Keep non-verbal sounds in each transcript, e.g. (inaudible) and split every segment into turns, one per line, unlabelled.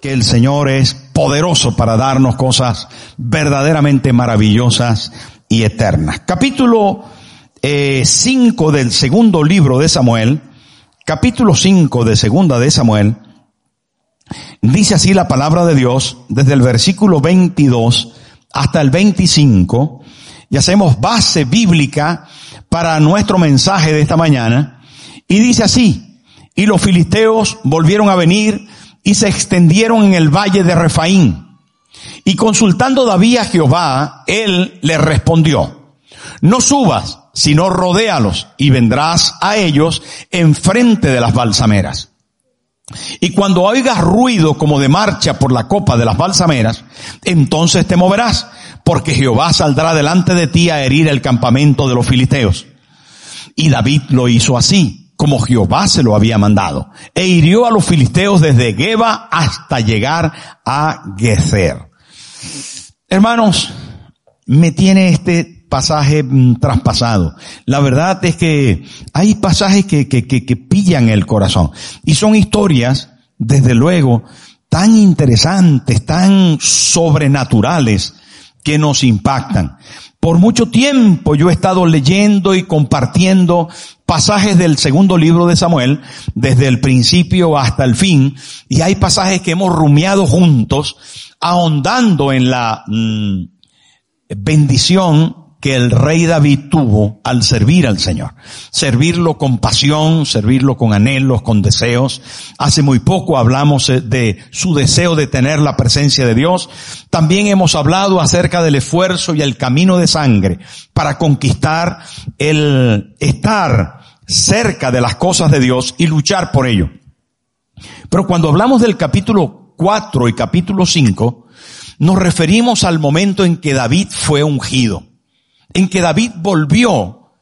que el Señor es poderoso para darnos cosas verdaderamente maravillosas y eternas. Capítulo 5 eh, del segundo libro de Samuel, capítulo 5 de segunda de Samuel, dice así la palabra de Dios desde el versículo 22 hasta el 25 y hacemos base bíblica para nuestro mensaje de esta mañana y dice así, y los filisteos volvieron a venir y se extendieron en el valle de Refaín. Y consultando David a Jehová, él le respondió, no subas, sino rodéalos y vendrás a ellos enfrente de las balsameras. Y cuando oigas ruido como de marcha por la copa de las balsameras, entonces te moverás, porque Jehová saldrá delante de ti a herir el campamento de los filisteos. Y David lo hizo así como Jehová se lo había mandado, e hirió a los filisteos desde Geba hasta llegar a Gezer. Hermanos, me tiene este pasaje mm, traspasado. La verdad es que hay pasajes que, que, que, que pillan el corazón y son historias, desde luego, tan interesantes, tan sobrenaturales que nos impactan. Por mucho tiempo yo he estado leyendo y compartiendo pasajes del segundo libro de Samuel, desde el principio hasta el fin, y hay pasajes que hemos rumiado juntos, ahondando en la mm, bendición que el rey David tuvo al servir al Señor. Servirlo con pasión, servirlo con anhelos, con deseos. Hace muy poco hablamos eh, de su deseo de tener la presencia de Dios. También hemos hablado acerca del esfuerzo y el camino de sangre para conquistar el estar cerca de las cosas de Dios y luchar por ello. Pero cuando hablamos del capítulo 4 y capítulo 5, nos referimos al momento en que David fue ungido en que David volvió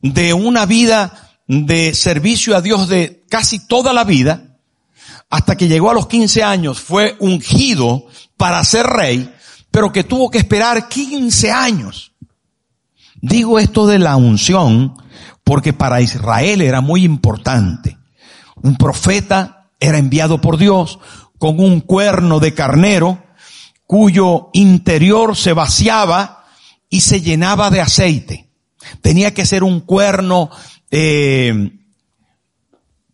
de una vida de servicio a Dios de casi toda la vida, hasta que llegó a los 15 años, fue ungido para ser rey, pero que tuvo que esperar 15 años. Digo esto de la unción porque para Israel era muy importante. Un profeta era enviado por Dios con un cuerno de carnero cuyo interior se vaciaba y se llenaba de aceite. Tenía que ser un cuerno eh,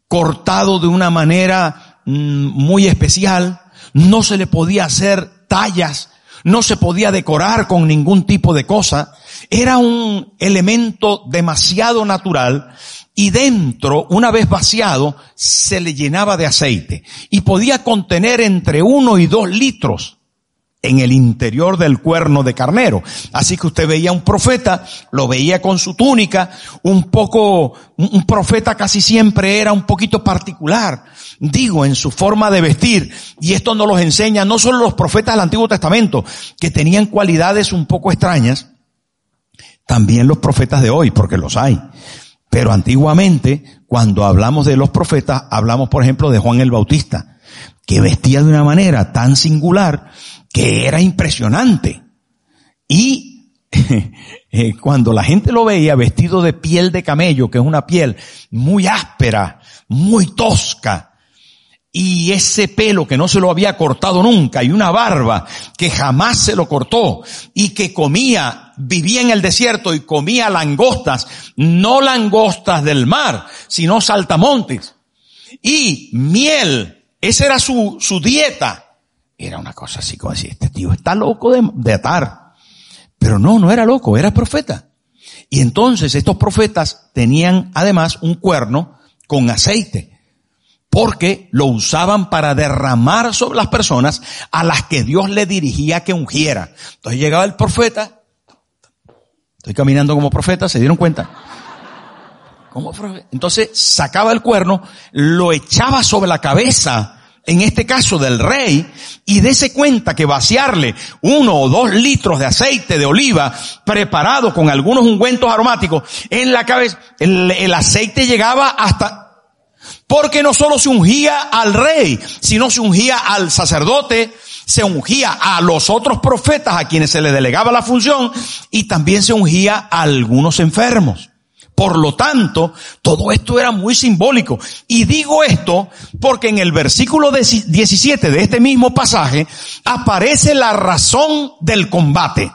cortado de una manera mm, muy especial. No se le podía hacer tallas, no se podía decorar con ningún tipo de cosa. Era un elemento demasiado natural y dentro, una vez vaciado, se le llenaba de aceite y podía contener entre uno y dos litros en el interior del cuerno de carnero. Así que usted veía un profeta, lo veía con su túnica, un poco, un profeta casi siempre era un poquito particular, digo, en su forma de vestir. Y esto nos los enseña no solo los profetas del Antiguo Testamento, que tenían cualidades un poco extrañas, también los profetas de hoy, porque los hay. Pero antiguamente, cuando hablamos de los profetas, hablamos por ejemplo de Juan el Bautista, que vestía de una manera tan singular que era impresionante. Y (laughs) eh, cuando la gente lo veía vestido de piel de camello, que es una piel muy áspera, muy tosca, y ese pelo que no se lo había cortado nunca, y una barba que jamás se lo cortó, y que comía, vivía en el desierto y comía langostas, no langostas del mar, sino saltamontes, y miel, esa era su, su dieta. Era una cosa así como decir, este tío está loco de, atar. Pero no, no era loco, era profeta. Y entonces estos profetas tenían además un cuerno con aceite porque lo usaban para derramar sobre las personas a las que Dios le dirigía que ungiera. Entonces llegaba el profeta, estoy caminando como profeta, ¿se dieron cuenta? Como profeta. Entonces sacaba el cuerno, lo echaba sobre la cabeza en este caso del rey, y dése cuenta que vaciarle uno o dos litros de aceite de oliva preparado con algunos ungüentos aromáticos en la cabeza, el, el aceite llegaba hasta, porque no solo se ungía al rey, sino se ungía al sacerdote, se ungía a los otros profetas a quienes se le delegaba la función y también se ungía a algunos enfermos. Por lo tanto, todo esto era muy simbólico. Y digo esto porque en el versículo 17 de este mismo pasaje aparece la razón del combate.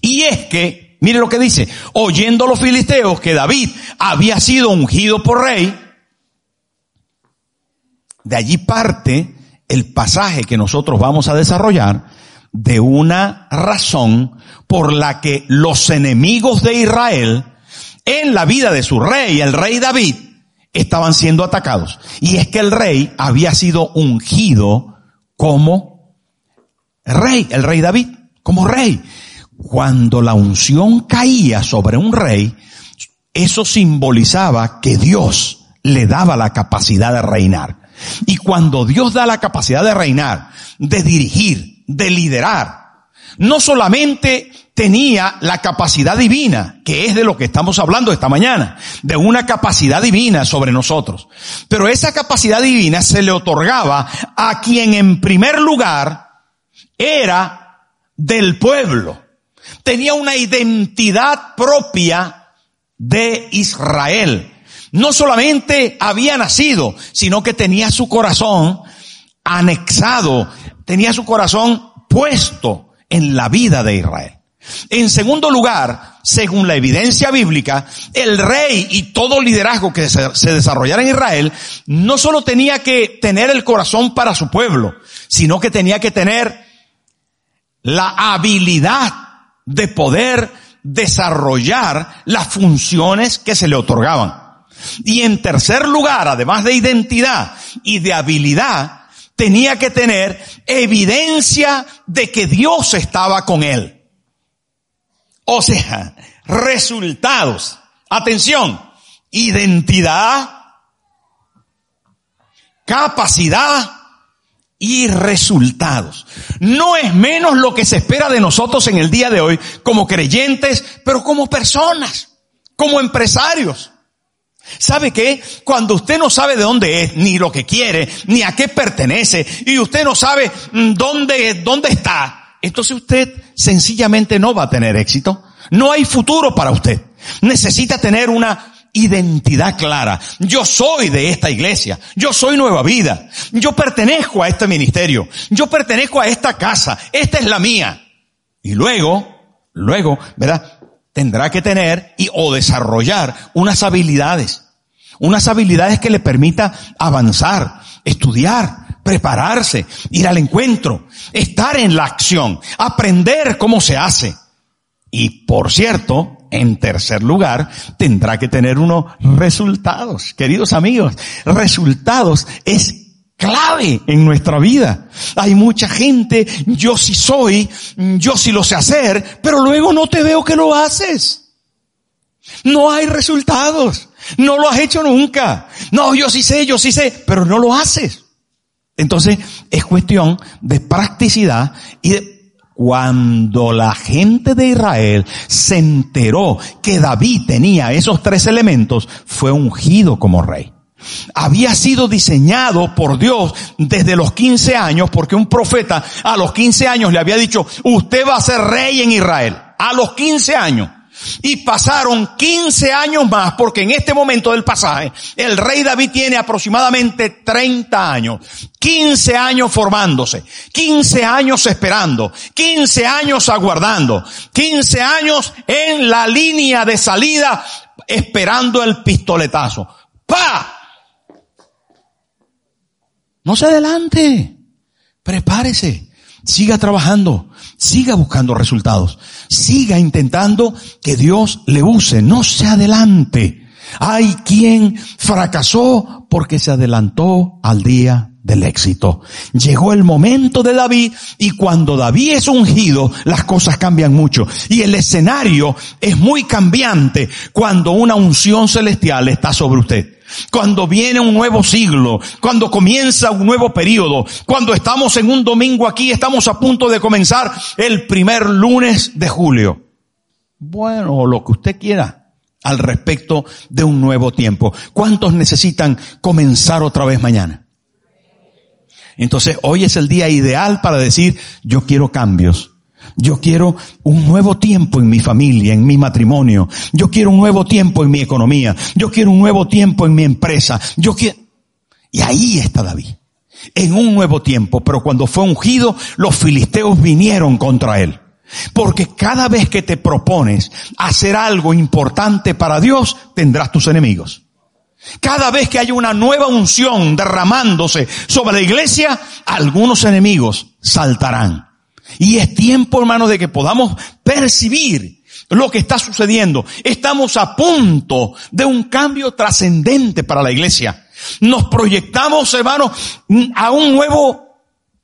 Y es que, mire lo que dice, oyendo los filisteos que David había sido ungido por rey, de allí parte el pasaje que nosotros vamos a desarrollar de una razón por la que los enemigos de Israel en la vida de su rey, el rey David, estaban siendo atacados. Y es que el rey había sido ungido como rey, el rey David, como rey. Cuando la unción caía sobre un rey, eso simbolizaba que Dios le daba la capacidad de reinar. Y cuando Dios da la capacidad de reinar, de dirigir, de liderar, no solamente tenía la capacidad divina, que es de lo que estamos hablando esta mañana, de una capacidad divina sobre nosotros. Pero esa capacidad divina se le otorgaba a quien en primer lugar era del pueblo. Tenía una identidad propia de Israel. No solamente había nacido, sino que tenía su corazón anexado, tenía su corazón puesto en la vida de Israel. En segundo lugar, según la evidencia bíblica, el rey y todo liderazgo que se, desarrollara en Israel no solo tenía que tener el corazón para su pueblo, sino que tenía que tener la habilidad de poder desarrollar las funciones que se le otorgaban. Y en tercer lugar, además de identidad y de habilidad, tenía que tener evidencia de que Dios estaba con él. O sea, resultados. Atención, identidad, capacidad y resultados. No es menos lo que se espera de nosotros en el día de hoy como creyentes, pero como personas, como empresarios. ¿Sabe qué? Cuando usted no sabe de dónde es, ni lo que quiere, ni a qué pertenece, y usted no sabe mm, dónde, dónde está, entonces usted sencillamente no va a tener éxito. No hay futuro para usted. Necesita tener una identidad clara. Yo soy de esta iglesia. Yo soy nueva vida. Yo pertenezco a este ministerio. Yo pertenezco a esta casa. Esta es la mía. Y luego, luego, ¿verdad? Tendrá que tener y o desarrollar unas habilidades. Unas habilidades que le permita avanzar, estudiar, prepararse, ir al encuentro, estar en la acción, aprender cómo se hace. Y por cierto, en tercer lugar, tendrá que tener unos resultados. Queridos amigos, resultados es clave en nuestra vida. Hay mucha gente, yo sí soy, yo sí lo sé hacer, pero luego no te veo que lo haces. No hay resultados. No lo has hecho nunca. No, yo sí sé, yo sí sé, pero no lo haces. Entonces, es cuestión de practicidad y de cuando la gente de Israel se enteró que David tenía esos tres elementos, fue ungido como rey. Había sido diseñado por Dios desde los 15 años porque un profeta a los 15 años le había dicho, usted va a ser rey en Israel. A los 15 años. Y pasaron 15 años más, porque en este momento del pasaje, el rey David tiene aproximadamente 30 años. 15 años formándose, 15 años esperando, 15 años aguardando, 15 años en la línea de salida esperando el pistoletazo. ¡Pa! No se adelante. Prepárese. Siga trabajando. Siga buscando resultados. Siga intentando que Dios le use. No se adelante. Hay quien fracasó porque se adelantó al día del éxito. Llegó el momento de David y cuando David es ungido, las cosas cambian mucho. Y el escenario es muy cambiante cuando una unción celestial está sobre usted cuando viene un nuevo siglo, cuando comienza un nuevo periodo, cuando estamos en un domingo aquí, estamos a punto de comenzar el primer lunes de julio. Bueno, lo que usted quiera al respecto de un nuevo tiempo. ¿Cuántos necesitan comenzar otra vez mañana? Entonces, hoy es el día ideal para decir, yo quiero cambios. Yo quiero un nuevo tiempo en mi familia, en mi matrimonio. Yo quiero un nuevo tiempo en mi economía. Yo quiero un nuevo tiempo en mi empresa. Yo quiero... Y ahí está David. En un nuevo tiempo. Pero cuando fue ungido, los filisteos vinieron contra él. Porque cada vez que te propones hacer algo importante para Dios, tendrás tus enemigos. Cada vez que hay una nueva unción derramándose sobre la iglesia, algunos enemigos saltarán. Y es tiempo, hermano, de que podamos percibir lo que está sucediendo. Estamos a punto de un cambio trascendente para la iglesia. Nos proyectamos, hermano, a un nuevo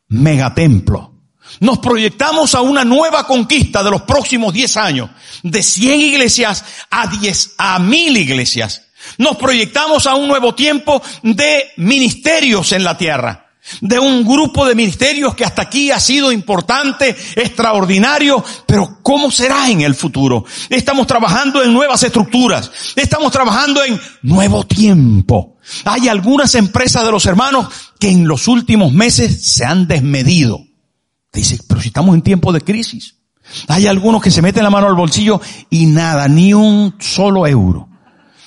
megatemplo. Nos proyectamos a una nueva conquista de los próximos 10 años. De 100 iglesias a 10, a mil iglesias. Nos proyectamos a un nuevo tiempo de ministerios en la tierra. De un grupo de ministerios que hasta aquí ha sido importante, extraordinario, pero ¿cómo será en el futuro? Estamos trabajando en nuevas estructuras. Estamos trabajando en nuevo tiempo. Hay algunas empresas de los hermanos que en los últimos meses se han desmedido. dice, pero si estamos en tiempo de crisis. Hay algunos que se meten la mano al bolsillo y nada, ni un solo euro.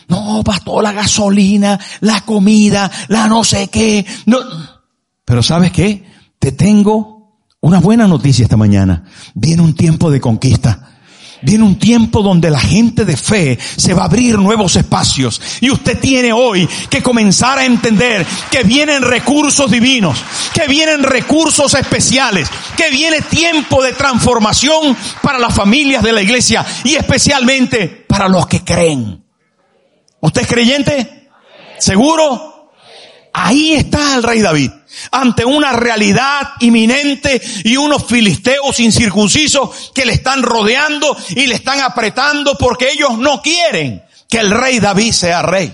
No, pastor, la gasolina, la comida, la no sé qué. Pero ¿sabes qué? Te tengo una buena noticia esta mañana. Viene un tiempo de conquista. Viene un tiempo donde la gente de fe se va a abrir nuevos espacios. Y usted tiene hoy que comenzar a entender que vienen recursos divinos, que vienen recursos especiales, que viene tiempo de transformación para las familias de la iglesia y especialmente para los que creen. ¿Usted es creyente? ¿Seguro? Ahí está el rey David, ante una realidad inminente y unos filisteos incircuncisos que le están rodeando y le están apretando porque ellos no quieren que el rey David sea rey.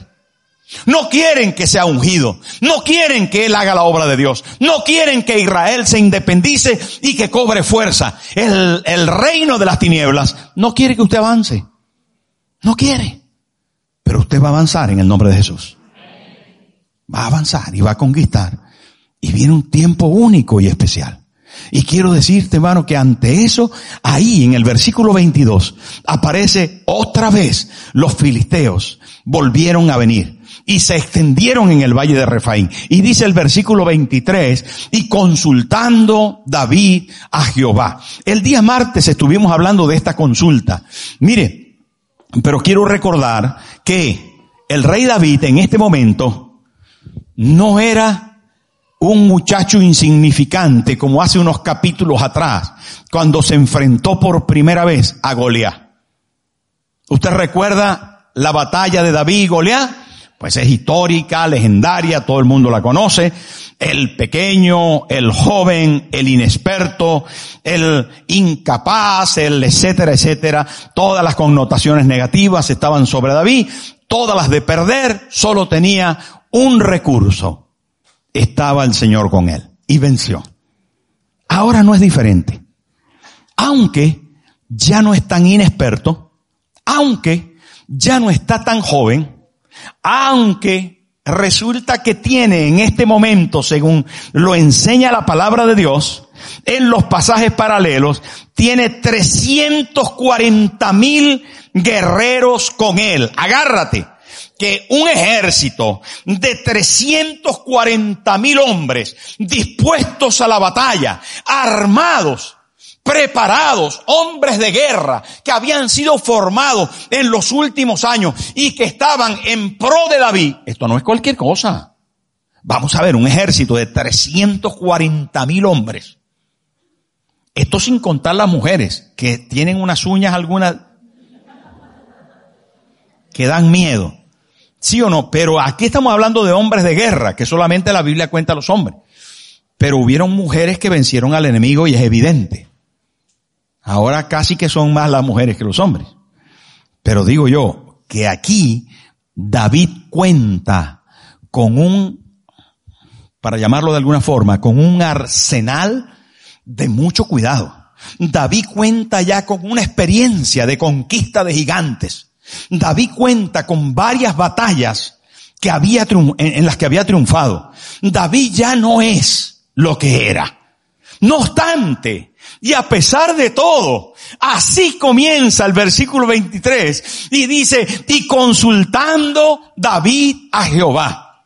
No quieren que sea ungido. No quieren que Él haga la obra de Dios. No quieren que Israel se independice y que cobre fuerza. El, el reino de las tinieblas no quiere que usted avance. No quiere. Pero usted va a avanzar en el nombre de Jesús. Va a avanzar y va a conquistar. Y viene un tiempo único y especial. Y quiero decirte, hermano, que ante eso, ahí en el versículo 22, aparece otra vez los filisteos volvieron a venir y se extendieron en el valle de Refaín. Y dice el versículo 23, y consultando David a Jehová. El día martes estuvimos hablando de esta consulta. Mire, pero quiero recordar que el rey David en este momento no era un muchacho insignificante como hace unos capítulos atrás, cuando se enfrentó por primera vez a Goliat. ¿Usted recuerda la batalla de David y Goliat? Pues es histórica, legendaria, todo el mundo la conoce el pequeño, el joven, el inexperto, el incapaz, el etcétera, etcétera, todas las connotaciones negativas estaban sobre David, todas las de perder, solo tenía un recurso. Estaba el Señor con él y venció. Ahora no es diferente. Aunque ya no es tan inexperto, aunque ya no está tan joven, aunque resulta que tiene en este momento, según lo enseña la palabra de Dios, en los pasajes paralelos, tiene 340 mil guerreros con él. Agárrate que un ejército de 340 mil hombres dispuestos a la batalla, armados, preparados, hombres de guerra que habían sido formados en los últimos años y que estaban en pro de David. Esto no es cualquier cosa. Vamos a ver, un ejército de 340 mil hombres. Esto sin contar las mujeres que tienen unas uñas algunas que dan miedo. ¿Sí o no? Pero aquí estamos hablando de hombres de guerra, que solamente la Biblia cuenta a los hombres. Pero hubieron mujeres que vencieron al enemigo y es evidente. Ahora casi que son más las mujeres que los hombres. Pero digo yo que aquí David cuenta con un, para llamarlo de alguna forma, con un arsenal de mucho cuidado. David cuenta ya con una experiencia de conquista de gigantes. David cuenta con varias batallas que había en las que había triunfado. David ya no es lo que era. No obstante, y a pesar de todo, así comienza el versículo 23 y dice, y consultando David a Jehová.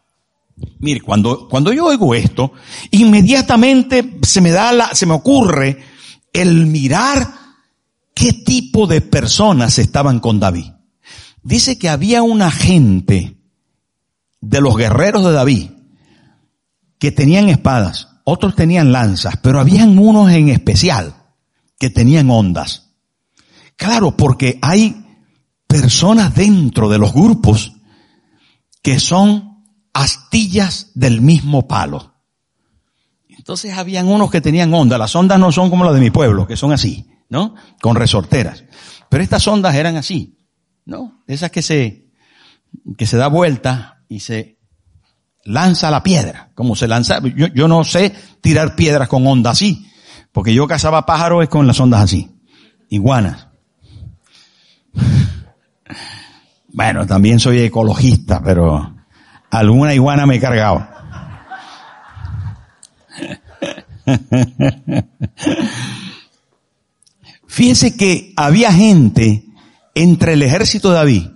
Mire, cuando, cuando yo oigo esto, inmediatamente se me da la, se me ocurre el mirar qué tipo de personas estaban con David. Dice que había una gente de los guerreros de David que tenían espadas, otros tenían lanzas, pero habían unos en especial que tenían ondas. Claro, porque hay personas dentro de los grupos que son astillas del mismo palo. Entonces habían unos que tenían ondas. Las ondas no son como las de mi pueblo, que son así, ¿no? Con resorteras. Pero estas ondas eran así, ¿no? Esas que se, que se da vuelta y se lanza la piedra, como se lanza, yo, yo no sé tirar piedras con ondas así, porque yo cazaba pájaros con las ondas así, iguanas. (laughs) Bueno, también soy ecologista, pero alguna iguana me he cargado. (laughs) Fíjense que había gente entre el ejército de David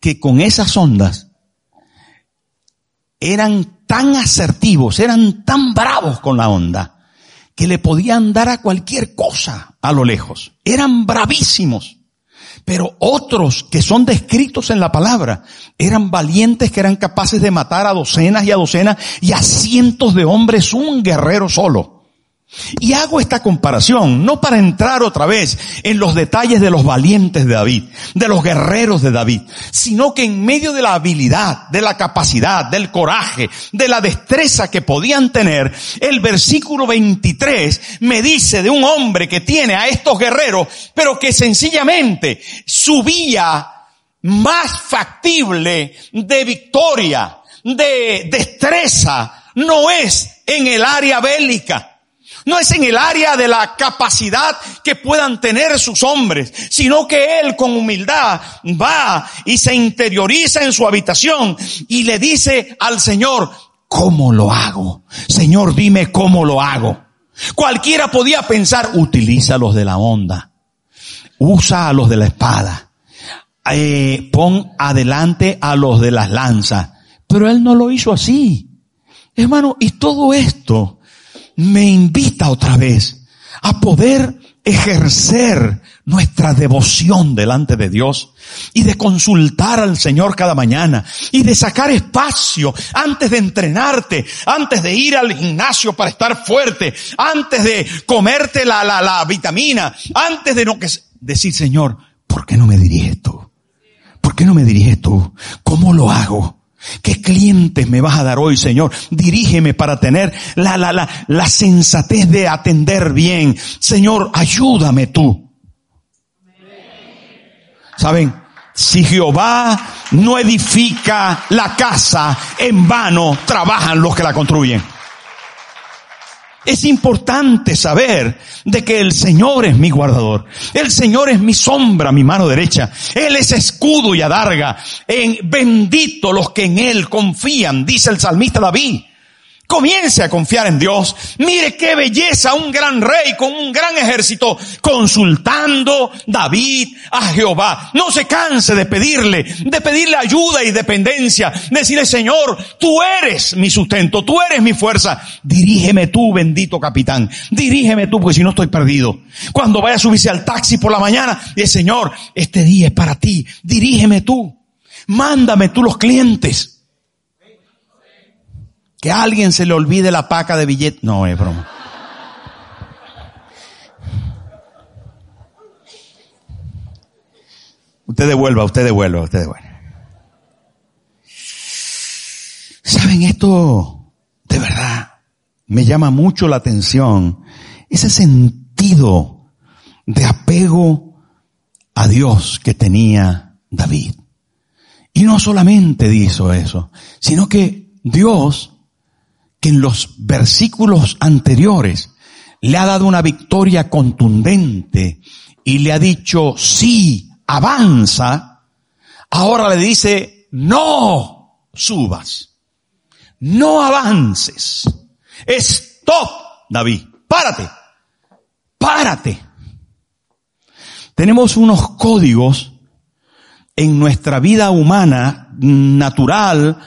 que con esas ondas eran tan asertivos, eran tan bravos con la onda, que le podían dar a cualquier cosa a lo lejos. Eran bravísimos. Pero otros que son descritos en la palabra eran valientes que eran capaces de matar a docenas y a docenas y a cientos de hombres un guerrero solo. Y hago esta comparación no para entrar otra vez en los detalles de los valientes de David, de los guerreros de David, sino que en medio de la habilidad, de la capacidad, del coraje, de la destreza que podían tener, el versículo 23 me dice de un hombre que tiene a estos guerreros, pero que sencillamente subía más factible de victoria, de destreza, no es en el área bélica no es en el área de la capacidad que puedan tener sus hombres, sino que Él con humildad va y se interioriza en su habitación y le dice al Señor, ¿cómo lo hago? Señor, dime cómo lo hago. Cualquiera podía pensar, utiliza los de la onda, usa a los de la espada, eh, pon adelante a los de las lanzas. Pero Él no lo hizo así. Hermano, y todo esto me invita otra vez a poder ejercer nuestra devoción delante de Dios y de consultar al Señor cada mañana y de sacar espacio antes de entrenarte, antes de ir al gimnasio para estar fuerte, antes de comerte la, la, la vitamina, antes de no que decir Señor, ¿por qué no me diriges tú? ¿Por qué no me diriges tú? ¿Cómo lo hago? ¿Qué clientes me vas a dar hoy, Señor? Dirígeme para tener la, la, la, la sensatez de atender bien. Señor, ayúdame tú. ¿Saben? Si Jehová no edifica la casa, en vano trabajan los que la construyen. Es importante saber de que el Señor es mi guardador. El Señor es mi sombra, mi mano derecha. Él es escudo y adarga. En bendito los que en Él confían, dice el salmista David. Comience a confiar en Dios. Mire qué belleza, un gran rey con un gran ejército consultando David a Jehová. No se canse de pedirle, de pedirle ayuda y dependencia. Decirle, Señor, tú eres mi sustento, tú eres mi fuerza. Dirígeme tú, bendito capitán. Dirígeme tú, porque si no estoy perdido. Cuando vaya a subirse al taxi por la mañana, y Señor, este día es para ti. Dirígeme tú. Mándame tú los clientes. Que alguien se le olvide la paca de billete. No, es broma. Usted devuelva, usted devuelva, usted devuelva. ¿Saben esto? De verdad, me llama mucho la atención ese sentido de apego a Dios que tenía David. Y no solamente hizo eso, sino que Dios en los versículos anteriores le ha dado una victoria contundente y le ha dicho, sí, avanza, ahora le dice, no subas, no avances, stop, David, párate, párate. Tenemos unos códigos en nuestra vida humana, natural,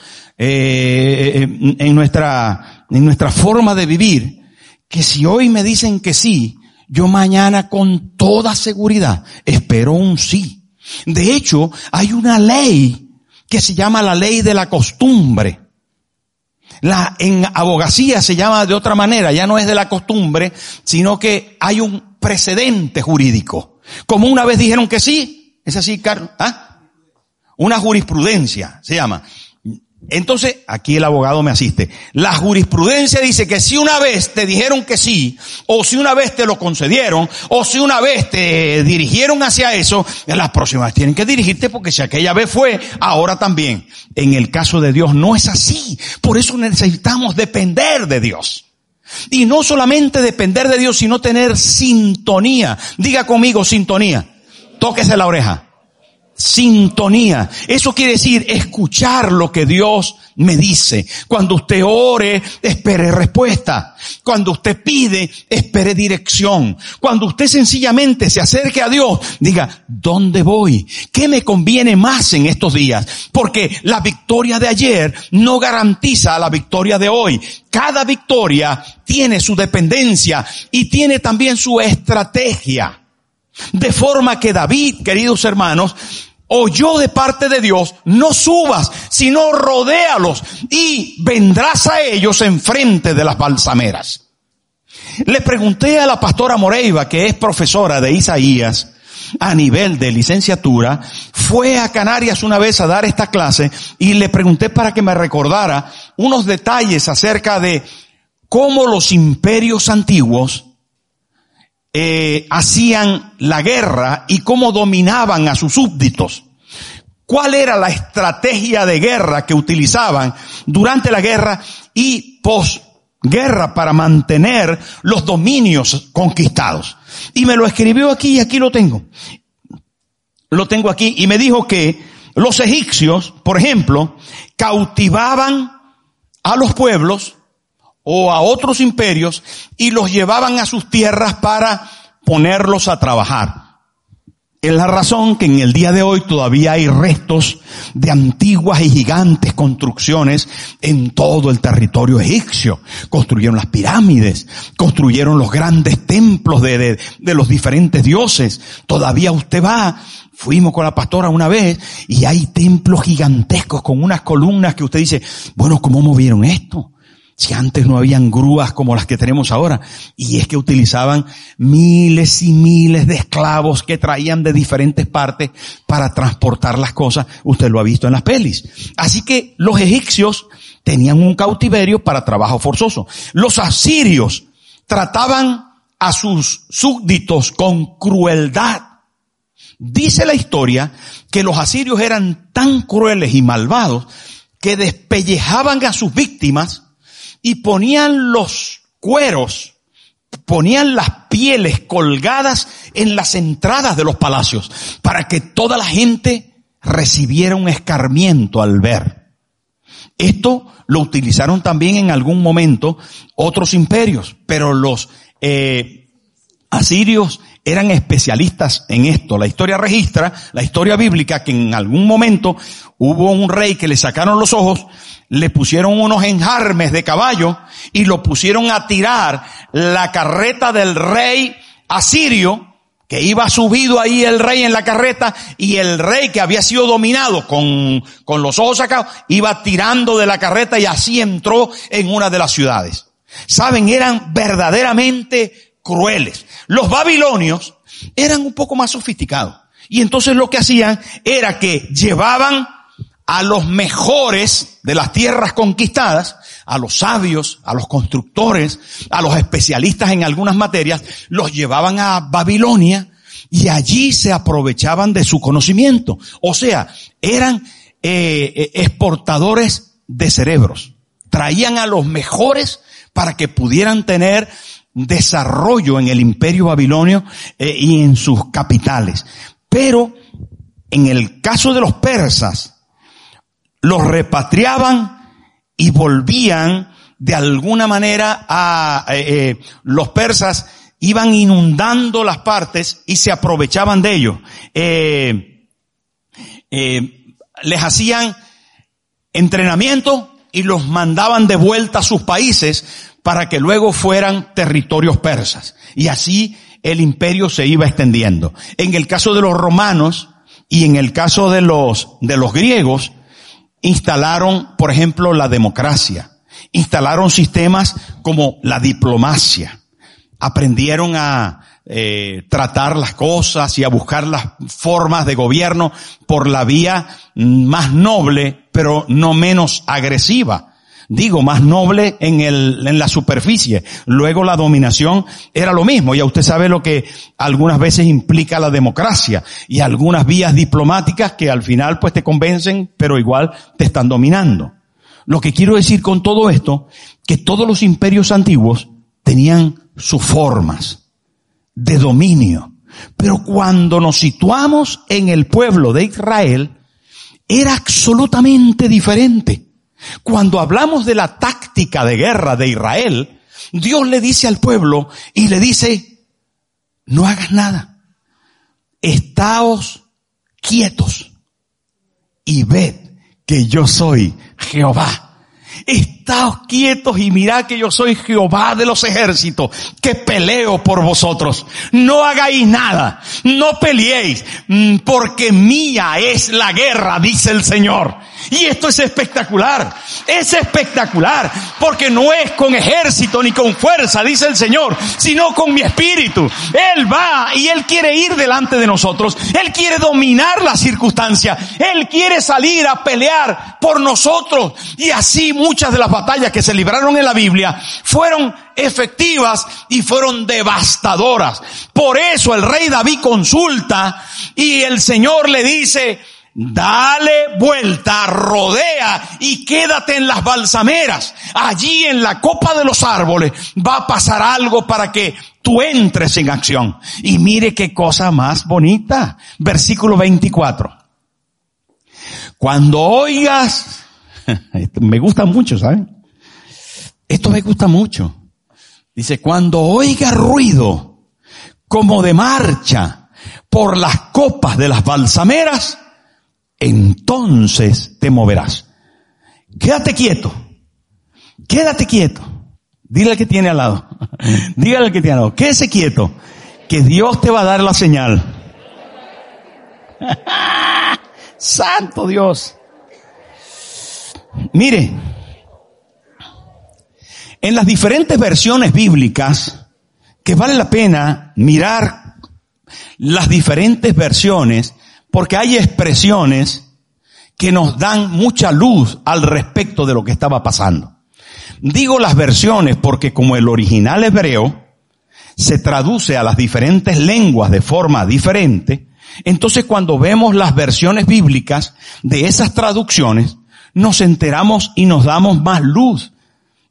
eh, en nuestra, en nuestra forma de vivir, que si hoy me dicen que sí, yo mañana con toda seguridad espero un sí. De hecho, hay una ley que se llama la ley de la costumbre. La, en abogacía se llama de otra manera, ya no es de la costumbre, sino que hay un precedente jurídico. Como una vez dijeron que sí, es así, Carlos, ¿ah? Una jurisprudencia se llama. Entonces, aquí el abogado me asiste. La jurisprudencia dice que si una vez te dijeron que sí, o si una vez te lo concedieron, o si una vez te dirigieron hacia eso, las próximas tienen que dirigirte porque si aquella vez fue, ahora también. En el caso de Dios no es así. Por eso necesitamos depender de Dios. Y no solamente depender de Dios, sino tener sintonía. Diga conmigo sintonía. Tóquese la oreja sintonía. Eso quiere decir escuchar lo que Dios me dice. Cuando usted ore, espere respuesta. Cuando usted pide, espere dirección. Cuando usted sencillamente se acerque a Dios, diga, ¿dónde voy? ¿Qué me conviene más en estos días? Porque la victoria de ayer no garantiza la victoria de hoy. Cada victoria tiene su dependencia y tiene también su estrategia. De forma que David, queridos hermanos, oyó de parte de Dios, no subas, sino rodéalos y vendrás a ellos enfrente de las balsameras. Le pregunté a la pastora Moreiva, que es profesora de Isaías, a nivel de licenciatura, fue a Canarias una vez a dar esta clase y le pregunté para que me recordara unos detalles acerca de cómo los imperios antiguos eh, hacían la guerra y cómo dominaban a sus súbditos. ¿Cuál era la estrategia de guerra que utilizaban durante la guerra y posguerra para mantener los dominios conquistados? Y me lo escribió aquí y aquí lo tengo. Lo tengo aquí y me dijo que los egipcios, por ejemplo, cautivaban a los pueblos o a otros imperios y los llevaban a sus tierras para ponerlos a trabajar. Es la razón que en el día de hoy todavía hay restos de antiguas y gigantes construcciones en todo el territorio egipcio. Construyeron las pirámides, construyeron los grandes templos de, de, de los diferentes dioses. Todavía usted va, fuimos con la pastora una vez y hay templos gigantescos con unas columnas que usted dice, bueno, ¿cómo movieron esto? Si antes no habían grúas como las que tenemos ahora. Y es que utilizaban miles y miles de esclavos que traían de diferentes partes para transportar las cosas. Usted lo ha visto en las pelis. Así que los egipcios tenían un cautiverio para trabajo forzoso. Los asirios trataban a sus súbditos con crueldad. Dice la historia que los asirios eran tan crueles y malvados que despellejaban a sus víctimas y ponían los cueros, ponían las pieles colgadas en las entradas de los palacios para que toda la gente recibiera un escarmiento al ver. Esto lo utilizaron también en algún momento otros imperios, pero los eh, asirios eran especialistas en esto. La historia registra, la historia bíblica, que en algún momento hubo un rey que le sacaron los ojos le pusieron unos enjarmes de caballo y lo pusieron a tirar la carreta del rey asirio, que iba subido ahí el rey en la carreta y el rey que había sido dominado con, con los ojos sacados, iba tirando de la carreta y así entró en una de las ciudades. Saben, eran verdaderamente crueles. Los babilonios eran un poco más sofisticados. Y entonces lo que hacían era que llevaban a los mejores de las tierras conquistadas, a los sabios, a los constructores, a los especialistas en algunas materias, los llevaban a Babilonia y allí se aprovechaban de su conocimiento. O sea, eran eh, eh, exportadores de cerebros. Traían a los mejores para que pudieran tener desarrollo en el imperio babilonio eh, y en sus capitales. Pero en el caso de los persas, los repatriaban y volvían de alguna manera a eh, eh, los persas iban inundando las partes y se aprovechaban de ellos. Eh, eh, les hacían entrenamiento y los mandaban de vuelta a sus países para que luego fueran territorios persas. Y así el imperio se iba extendiendo. En el caso de los romanos y en el caso de los, de los griegos, instalaron, por ejemplo, la democracia. Instalaron sistemas como la diplomacia. Aprendieron a eh, tratar las cosas y a buscar las formas de gobierno por la vía más noble, pero no menos agresiva digo, más noble en, el, en la superficie. Luego la dominación era lo mismo. Ya usted sabe lo que algunas veces implica la democracia y algunas vías diplomáticas que al final pues te convencen, pero igual te están dominando. Lo que quiero decir con todo esto, que todos los imperios antiguos tenían sus formas de dominio. Pero cuando nos situamos en el pueblo de Israel, era absolutamente diferente. Cuando hablamos de la táctica de guerra de Israel, Dios le dice al pueblo y le dice, no hagas nada. Estáos quietos y ved que yo soy Jehová. Estáos quietos y mirad que yo soy Jehová de los ejércitos, que peleo por vosotros. No hagáis nada, no peleéis, mm, porque mía es la guerra, dice el Señor. Y esto es espectacular. Es espectacular. Porque no es con ejército ni con fuerza, dice el Señor, sino con mi espíritu. Él va y Él quiere ir delante de nosotros. Él quiere dominar la circunstancia. Él quiere salir a pelear por nosotros. Y así muchas de las batallas que se libraron en la Biblia fueron efectivas y fueron devastadoras. Por eso el rey David consulta y el Señor le dice, Dale vuelta, rodea y quédate en las balsameras. Allí en la copa de los árboles va a pasar algo para que tú entres en acción. Y mire qué cosa más bonita. Versículo 24. Cuando oigas, (laughs) me gusta mucho, ¿saben? Esto me gusta mucho. Dice, cuando oigas ruido como de marcha por las copas de las balsameras, entonces te moverás. Quédate quieto. Quédate quieto. Dile al que tiene al lado. (laughs) Dígale al que tiene al lado. Quédese quieto. Que Dios te va a dar la señal. (laughs) Santo Dios. Mire, en las diferentes versiones bíblicas, que vale la pena mirar las diferentes versiones, porque hay expresiones que nos dan mucha luz al respecto de lo que estaba pasando. Digo las versiones porque como el original hebreo se traduce a las diferentes lenguas de forma diferente, entonces cuando vemos las versiones bíblicas de esas traducciones, nos enteramos y nos damos más luz.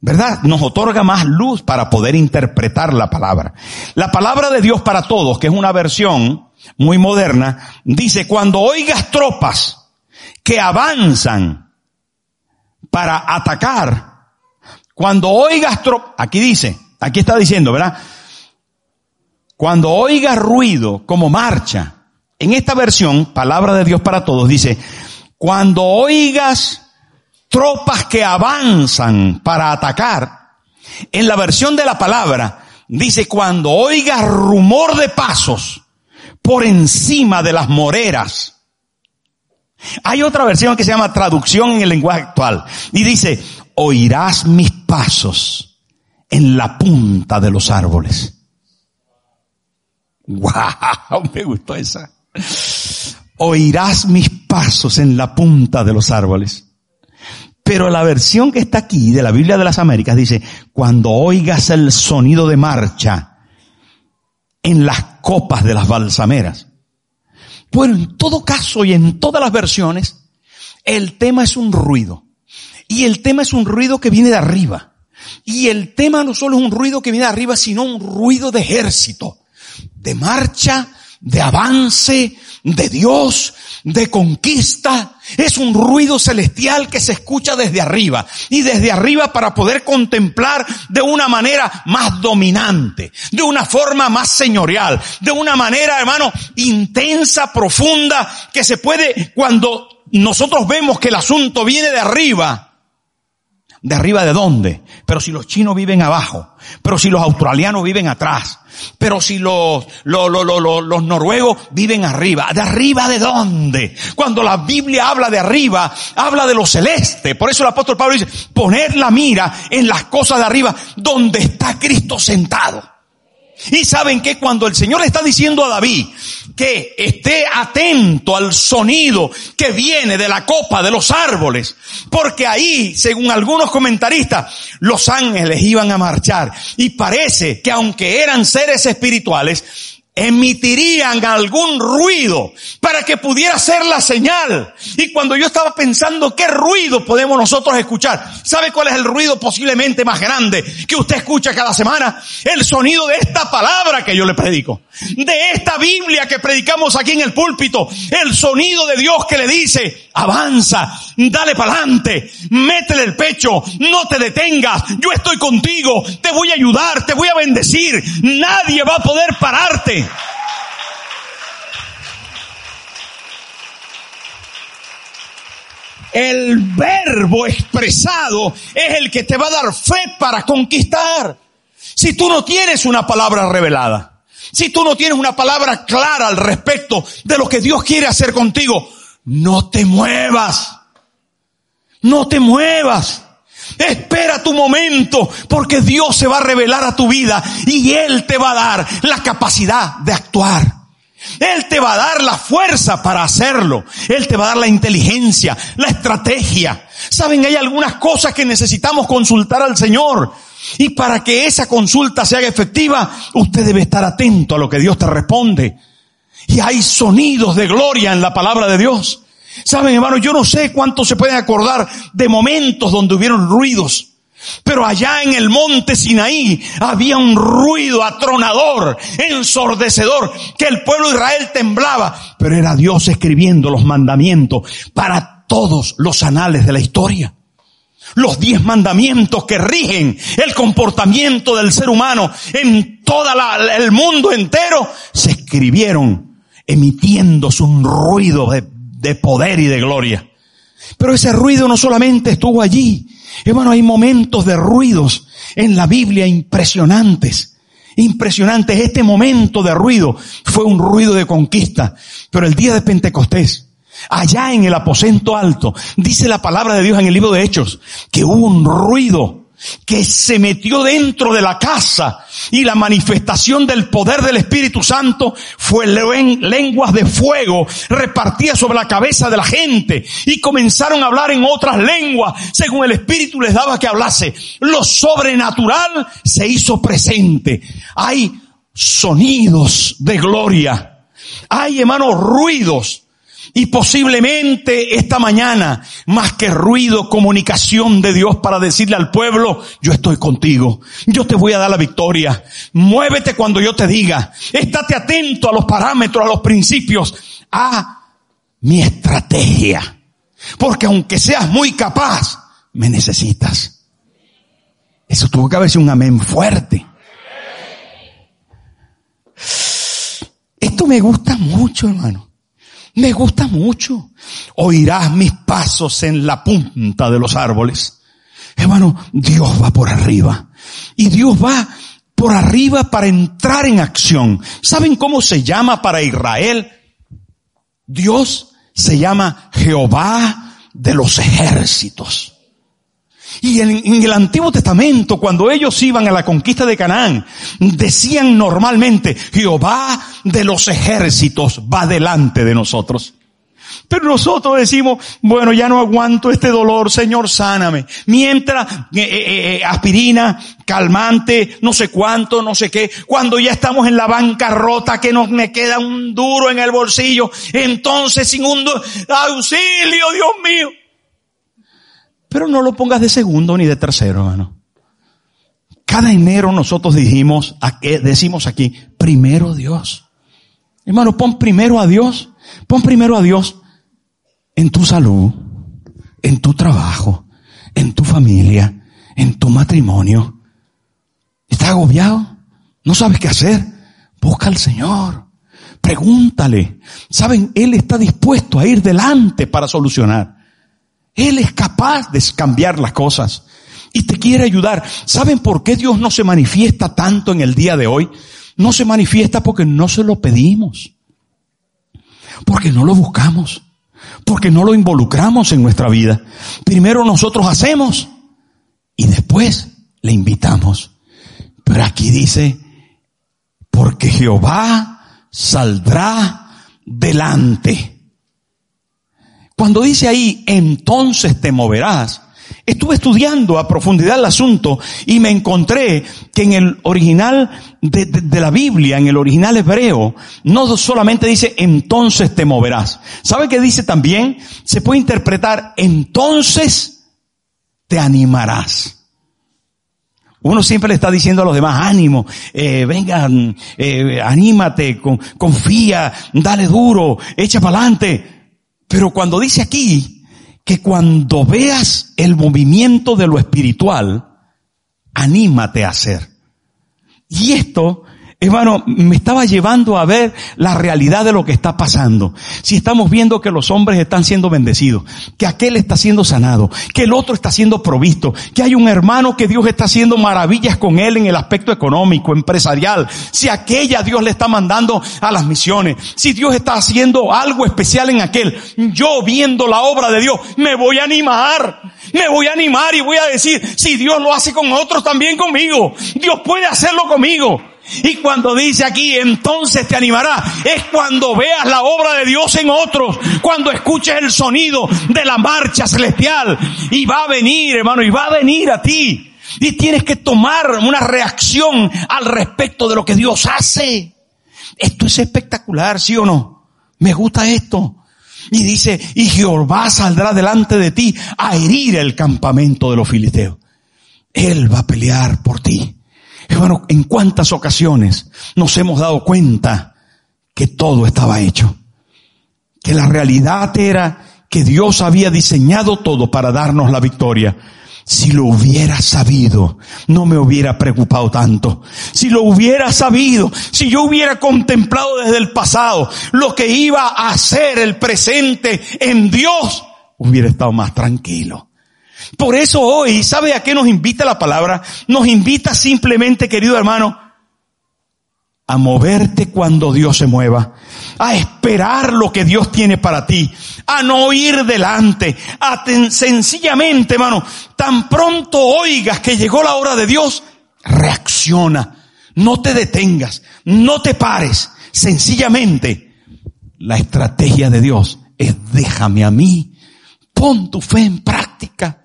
¿Verdad? Nos otorga más luz para poder interpretar la palabra. La palabra de Dios para todos, que es una versión muy moderna, dice, cuando oigas tropas que avanzan para atacar, cuando oigas tropas, aquí dice, aquí está diciendo, ¿verdad? Cuando oigas ruido como marcha, en esta versión, palabra de Dios para todos, dice, cuando oigas tropas que avanzan para atacar, en la versión de la palabra, dice, cuando oigas rumor de pasos, por encima de las moreras. Hay otra versión que se llama traducción en el lenguaje actual y dice, oirás mis pasos en la punta de los árboles. ¡Wow! (laughs) Me gustó esa. Oirás mis pasos en la punta de los árboles. Pero la versión que está aquí de la Biblia de las Américas dice, cuando oigas el sonido de marcha en las copas de las balsameras. Bueno, en todo caso y en todas las versiones, el tema es un ruido. Y el tema es un ruido que viene de arriba. Y el tema no solo es un ruido que viene de arriba, sino un ruido de ejército, de marcha, de avance, de Dios, de conquista, es un ruido celestial que se escucha desde arriba y desde arriba para poder contemplar de una manera más dominante, de una forma más señorial, de una manera, hermano, intensa, profunda, que se puede, cuando nosotros vemos que el asunto viene de arriba, ¿De arriba de dónde? Pero si los chinos viven abajo, pero si los australianos viven atrás, pero si los, los, los, los, noruegos viven arriba. ¿De arriba de dónde? Cuando la Biblia habla de arriba, habla de lo celeste. Por eso el apóstol Pablo dice, poner la mira en las cosas de arriba, donde está Cristo sentado. Y saben que cuando el Señor le está diciendo a David que esté atento al sonido que viene de la copa de los árboles, porque ahí, según algunos comentaristas, los ángeles iban a marchar. Y parece que aunque eran seres espirituales, emitirían algún ruido para que pudiera ser la señal. Y cuando yo estaba pensando qué ruido podemos nosotros escuchar, ¿sabe cuál es el ruido posiblemente más grande que usted escucha cada semana? El sonido de esta palabra que yo le predico, de esta Biblia que predicamos aquí en el púlpito, el sonido de Dios que le dice, avanza, dale para adelante, métele el pecho, no te detengas, yo estoy contigo, te voy a ayudar, te voy a bendecir, nadie va a poder pararte. El verbo expresado es el que te va a dar fe para conquistar. Si tú no tienes una palabra revelada, si tú no tienes una palabra clara al respecto de lo que Dios quiere hacer contigo, no te muevas. No te muevas. Espera tu momento porque Dios se va a revelar a tu vida y Él te va a dar la capacidad de actuar. Él te va a dar la fuerza para hacerlo. Él te va a dar la inteligencia, la estrategia. Saben, hay algunas cosas que necesitamos consultar al Señor. Y para que esa consulta se haga efectiva, usted debe estar atento a lo que Dios te responde. Y hay sonidos de gloria en la palabra de Dios. Saben, hermano, yo no sé cuánto se pueden acordar de momentos donde hubieron ruidos. Pero allá en el monte Sinaí había un ruido atronador, ensordecedor, que el pueblo de Israel temblaba. Pero era Dios escribiendo los mandamientos para todos los anales de la historia. Los diez mandamientos que rigen el comportamiento del ser humano en todo el mundo entero se escribieron emitiéndose un ruido de, de poder y de gloria. Pero ese ruido no solamente estuvo allí, Hermano, hay momentos de ruidos en la Biblia impresionantes. Impresionantes. Este momento de ruido fue un ruido de conquista. Pero el día de Pentecostés, allá en el aposento alto, dice la palabra de Dios en el libro de Hechos, que hubo un ruido que se metió dentro de la casa y la manifestación del poder del Espíritu Santo fue lenguas de fuego repartidas sobre la cabeza de la gente y comenzaron a hablar en otras lenguas según el Espíritu les daba que hablase. Lo sobrenatural se hizo presente. Hay sonidos de gloria. Hay, hermanos, ruidos y posiblemente esta mañana, más que ruido, comunicación de Dios para decirle al pueblo, yo estoy contigo, yo te voy a dar la victoria, muévete cuando yo te diga, estate atento a los parámetros, a los principios, a mi estrategia. Porque aunque seas muy capaz, me necesitas. Eso tuvo que haber sido un amén fuerte. Esto me gusta mucho, hermano. Me gusta mucho. Oirás mis pasos en la punta de los árboles. Hermano, Dios va por arriba. Y Dios va por arriba para entrar en acción. ¿Saben cómo se llama para Israel? Dios se llama Jehová de los ejércitos. Y en, el Antiguo Testamento, cuando ellos iban a la conquista de Canaán, decían normalmente, Jehová de los ejércitos va delante de nosotros. Pero nosotros decimos, bueno, ya no aguanto este dolor, Señor, sáname. Mientras, eh, eh, eh, aspirina, calmante, no sé cuánto, no sé qué. Cuando ya estamos en la bancarrota que nos me queda un duro en el bolsillo, entonces sin un auxilio, Dios mío. Pero no lo pongas de segundo ni de tercero, hermano. Cada enero nosotros dijimos, decimos aquí, primero Dios. Hermano, pon primero a Dios. Pon primero a Dios en tu salud, en tu trabajo, en tu familia, en tu matrimonio. ¿Estás agobiado? ¿No sabes qué hacer? Busca al Señor. Pregúntale. Saben, Él está dispuesto a ir delante para solucionar. Él es capaz de cambiar las cosas y te quiere ayudar. ¿Saben por qué Dios no se manifiesta tanto en el día de hoy? No se manifiesta porque no se lo pedimos. Porque no lo buscamos. Porque no lo involucramos en nuestra vida. Primero nosotros hacemos y después le invitamos. Pero aquí dice, porque Jehová saldrá delante. Cuando dice ahí, entonces te moverás, Estuve estudiando a profundidad el asunto y me encontré que en el original de, la Biblia, en el original hebreo, no solamente dice entonces te moverás. ¿Sabe qué dice también? Se puede interpretar entonces te animarás. Uno siempre le está diciendo a los demás, ánimo, eh, vengan, eh, anímate, confía, dale duro, echa para adelante. Pero cuando dice aquí, que cuando veas el movimiento de lo espiritual, anímate a hacer. Y esto hermano, me estaba llevando a ver la realidad de lo que está pasando. Si estamos viendo que los hombres están siendo bendecidos, que aquel está siendo sanado, que el otro está siendo provisto, que hay un hermano que Dios está haciendo maravillas con él en el aspecto económico, empresarial, si aquella Dios le está mandando a las misiones, si Dios está haciendo algo especial en aquel, yo viendo la obra de Dios, me voy a animar, me voy a animar y voy a decir, si Dios lo hace con otros, también conmigo. Dios puede hacerlo conmigo. Y cuando dice aquí, entonces te animará, es cuando veas la obra de Dios en otros, cuando escuches el sonido de la marcha celestial. Y va a venir, hermano, y va a venir a ti. Y tienes que tomar una reacción al respecto de lo que Dios hace. Esto es espectacular, ¿sí o no? Me gusta esto. Y dice, y Jehová saldrá delante de ti a herir el campamento de los filisteos. Él va a pelear por ti. Hermano, en cuántas ocasiones nos hemos dado cuenta que todo estaba hecho. Que la realidad era que Dios había diseñado todo para darnos la victoria. Si lo hubiera sabido, no me hubiera preocupado tanto. Si lo hubiera sabido, si yo hubiera contemplado desde el pasado lo que iba a hacer el presente en Dios, hubiera estado más tranquilo. Por eso hoy, ¿sabe a qué nos invita la palabra? Nos invita simplemente, querido hermano, a moverte cuando Dios se mueva, a esperar lo que Dios tiene para ti, a no ir delante, a sencillamente, hermano, tan pronto oigas que llegó la hora de Dios, reacciona, no te detengas, no te pares, sencillamente, la estrategia de Dios es déjame a mí, pon tu fe en práctica.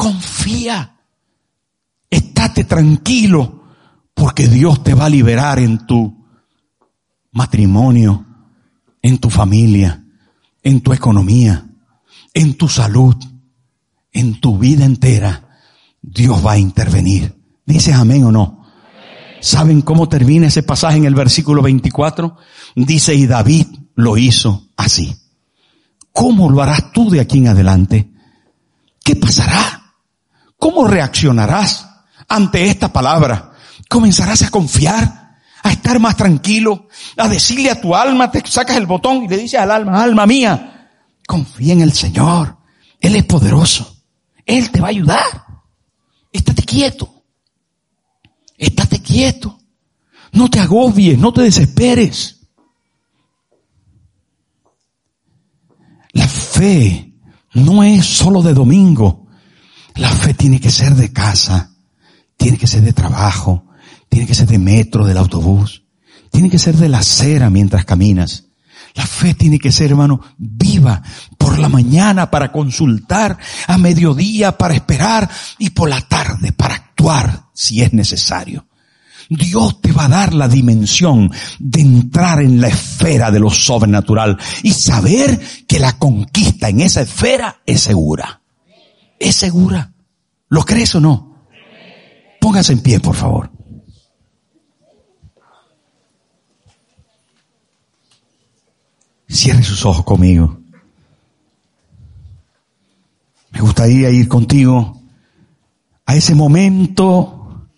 Confía. Estate tranquilo porque Dios te va a liberar en tu matrimonio, en tu familia, en tu economía, en tu salud, en tu vida entera. Dios va a intervenir. ¿Dices amén o no? ¿Saben cómo termina ese pasaje en el versículo 24? Dice, y David lo hizo así. ¿Cómo lo harás tú de aquí en adelante? ¿Qué pasará? ¿Cómo reaccionarás ante esta palabra? ¿Comenzarás a confiar? ¿A estar más tranquilo? ¿A decirle a tu alma, te sacas el botón y le dices al alma, alma mía, confía en el Señor. Él es poderoso. Él te va a ayudar. Estate quieto. Estate quieto. No te agobies, no te desesperes. La fe no es solo de domingo. La fe tiene que ser de casa, tiene que ser de trabajo, tiene que ser de metro, del autobús, tiene que ser de la acera mientras caminas. La fe tiene que ser, hermano, viva por la mañana para consultar, a mediodía para esperar y por la tarde para actuar si es necesario. Dios te va a dar la dimensión de entrar en la esfera de lo sobrenatural y saber que la conquista en esa esfera es segura es segura. ¿Lo crees o no? Póngase en pie, por favor. Cierre sus ojos conmigo. Me gustaría ir contigo a ese momento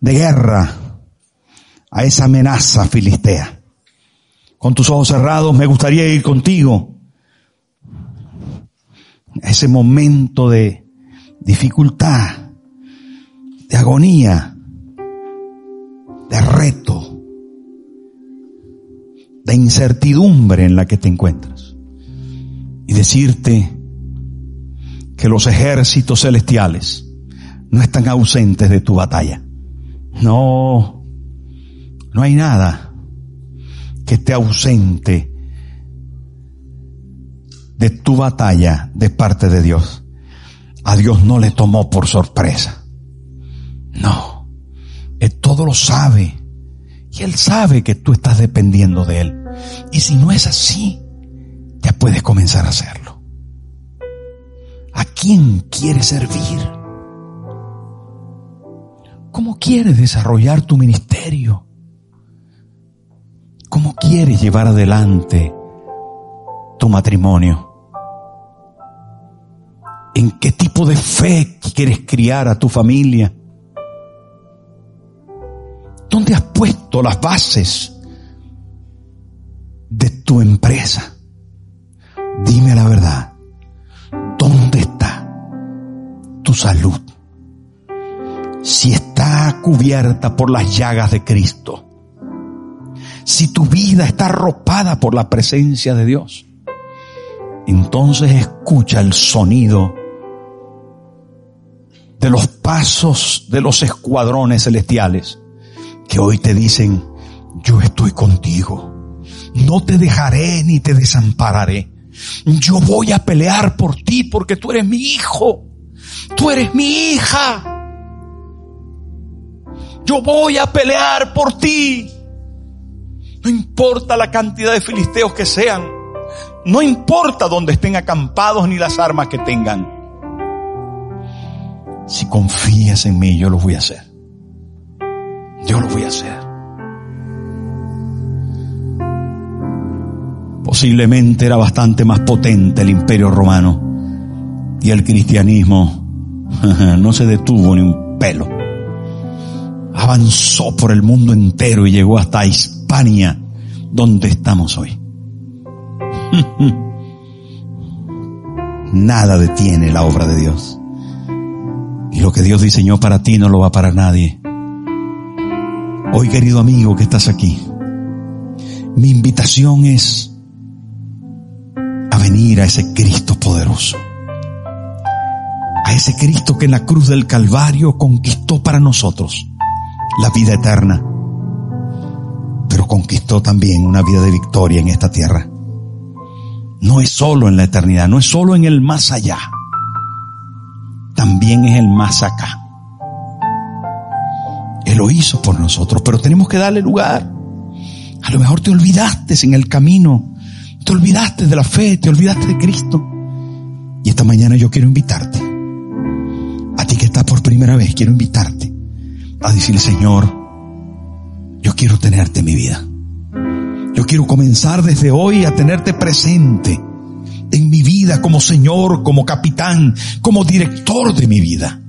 de guerra, a esa amenaza filistea. Con tus ojos cerrados me gustaría ir contigo ese momento de dificultad, de agonía, de reto, de incertidumbre en la que te encuentras. Y decirte que los ejércitos celestiales no están ausentes de tu batalla. No, no hay nada que esté ausente de tu batalla de parte de Dios. A Dios no le tomó por sorpresa. No. Él todo lo sabe. Y Él sabe que tú estás dependiendo de Él. Y si no es así, ya puedes comenzar a hacerlo. ¿A quién quieres servir? ¿Cómo quieres desarrollar tu ministerio? ¿Cómo quieres llevar adelante tu matrimonio? ¿En qué tipo de fe quieres criar a tu familia? ¿Dónde has puesto las bases de tu empresa? Dime la verdad. ¿Dónde está tu salud? Si está cubierta por las llagas de Cristo. Si tu vida está arropada por la presencia de Dios. Entonces escucha el sonido de los pasos de los escuadrones celestiales que hoy te dicen, yo estoy contigo, no te dejaré ni te desampararé. Yo voy a pelear por ti porque tú eres mi hijo, tú eres mi hija. Yo voy a pelear por ti. No importa la cantidad de filisteos que sean, no importa dónde estén acampados ni las armas que tengan. Si confías en mí, yo lo voy a hacer. Yo lo voy a hacer. Posiblemente era bastante más potente el imperio romano y el cristianismo (laughs) no se detuvo ni un pelo. Avanzó por el mundo entero y llegó hasta Hispania, donde estamos hoy. (laughs) Nada detiene la obra de Dios. Y lo que Dios diseñó para ti no lo va para nadie. Hoy, querido amigo que estás aquí, mi invitación es a venir a ese Cristo poderoso. A ese Cristo que en la cruz del Calvario conquistó para nosotros la vida eterna, pero conquistó también una vida de victoria en esta tierra. No es solo en la eternidad, no es solo en el más allá, también es el más acá. Él lo hizo por nosotros, pero tenemos que darle lugar. A lo mejor te olvidaste en el camino, te olvidaste de la fe, te olvidaste de Cristo. Y esta mañana yo quiero invitarte, a ti que estás por primera vez, quiero invitarte a decirle, Señor, yo quiero tenerte en mi vida. Yo quiero comenzar desde hoy a tenerte presente en mi vida como Señor, como capitán, como director de mi vida.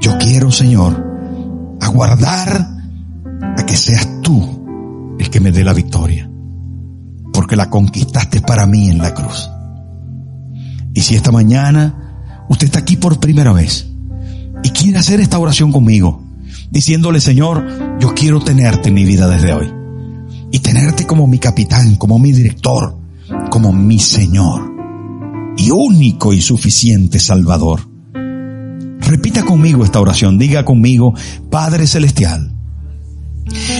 Yo quiero, Señor, aguardar a que seas tú el que me dé la victoria. Porque la conquistaste para mí en la cruz. Y si esta mañana usted está aquí por primera vez y quiere hacer esta oración conmigo, diciéndole, Señor, yo quiero tenerte en mi vida desde hoy. Y tenerte como mi capitán, como mi director, como mi Señor. Y único y suficiente Salvador. Repita conmigo esta oración. Diga conmigo, Padre Celestial,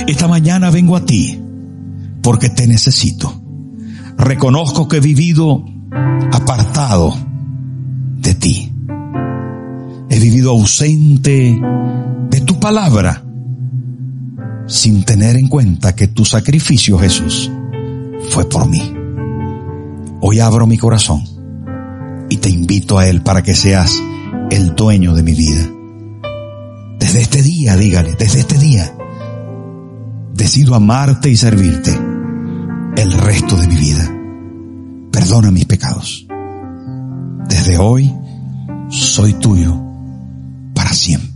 esta mañana vengo a ti porque te necesito. Reconozco que he vivido apartado de ti. He vivido ausente de tu palabra sin tener en cuenta que tu sacrificio, Jesús, fue por mí. Hoy abro mi corazón y te invito a Él para que seas el dueño de mi vida. Desde este día, dígale, desde este día, decido amarte y servirte el resto de mi vida. Perdona mis pecados. Desde hoy soy tuyo para siempre.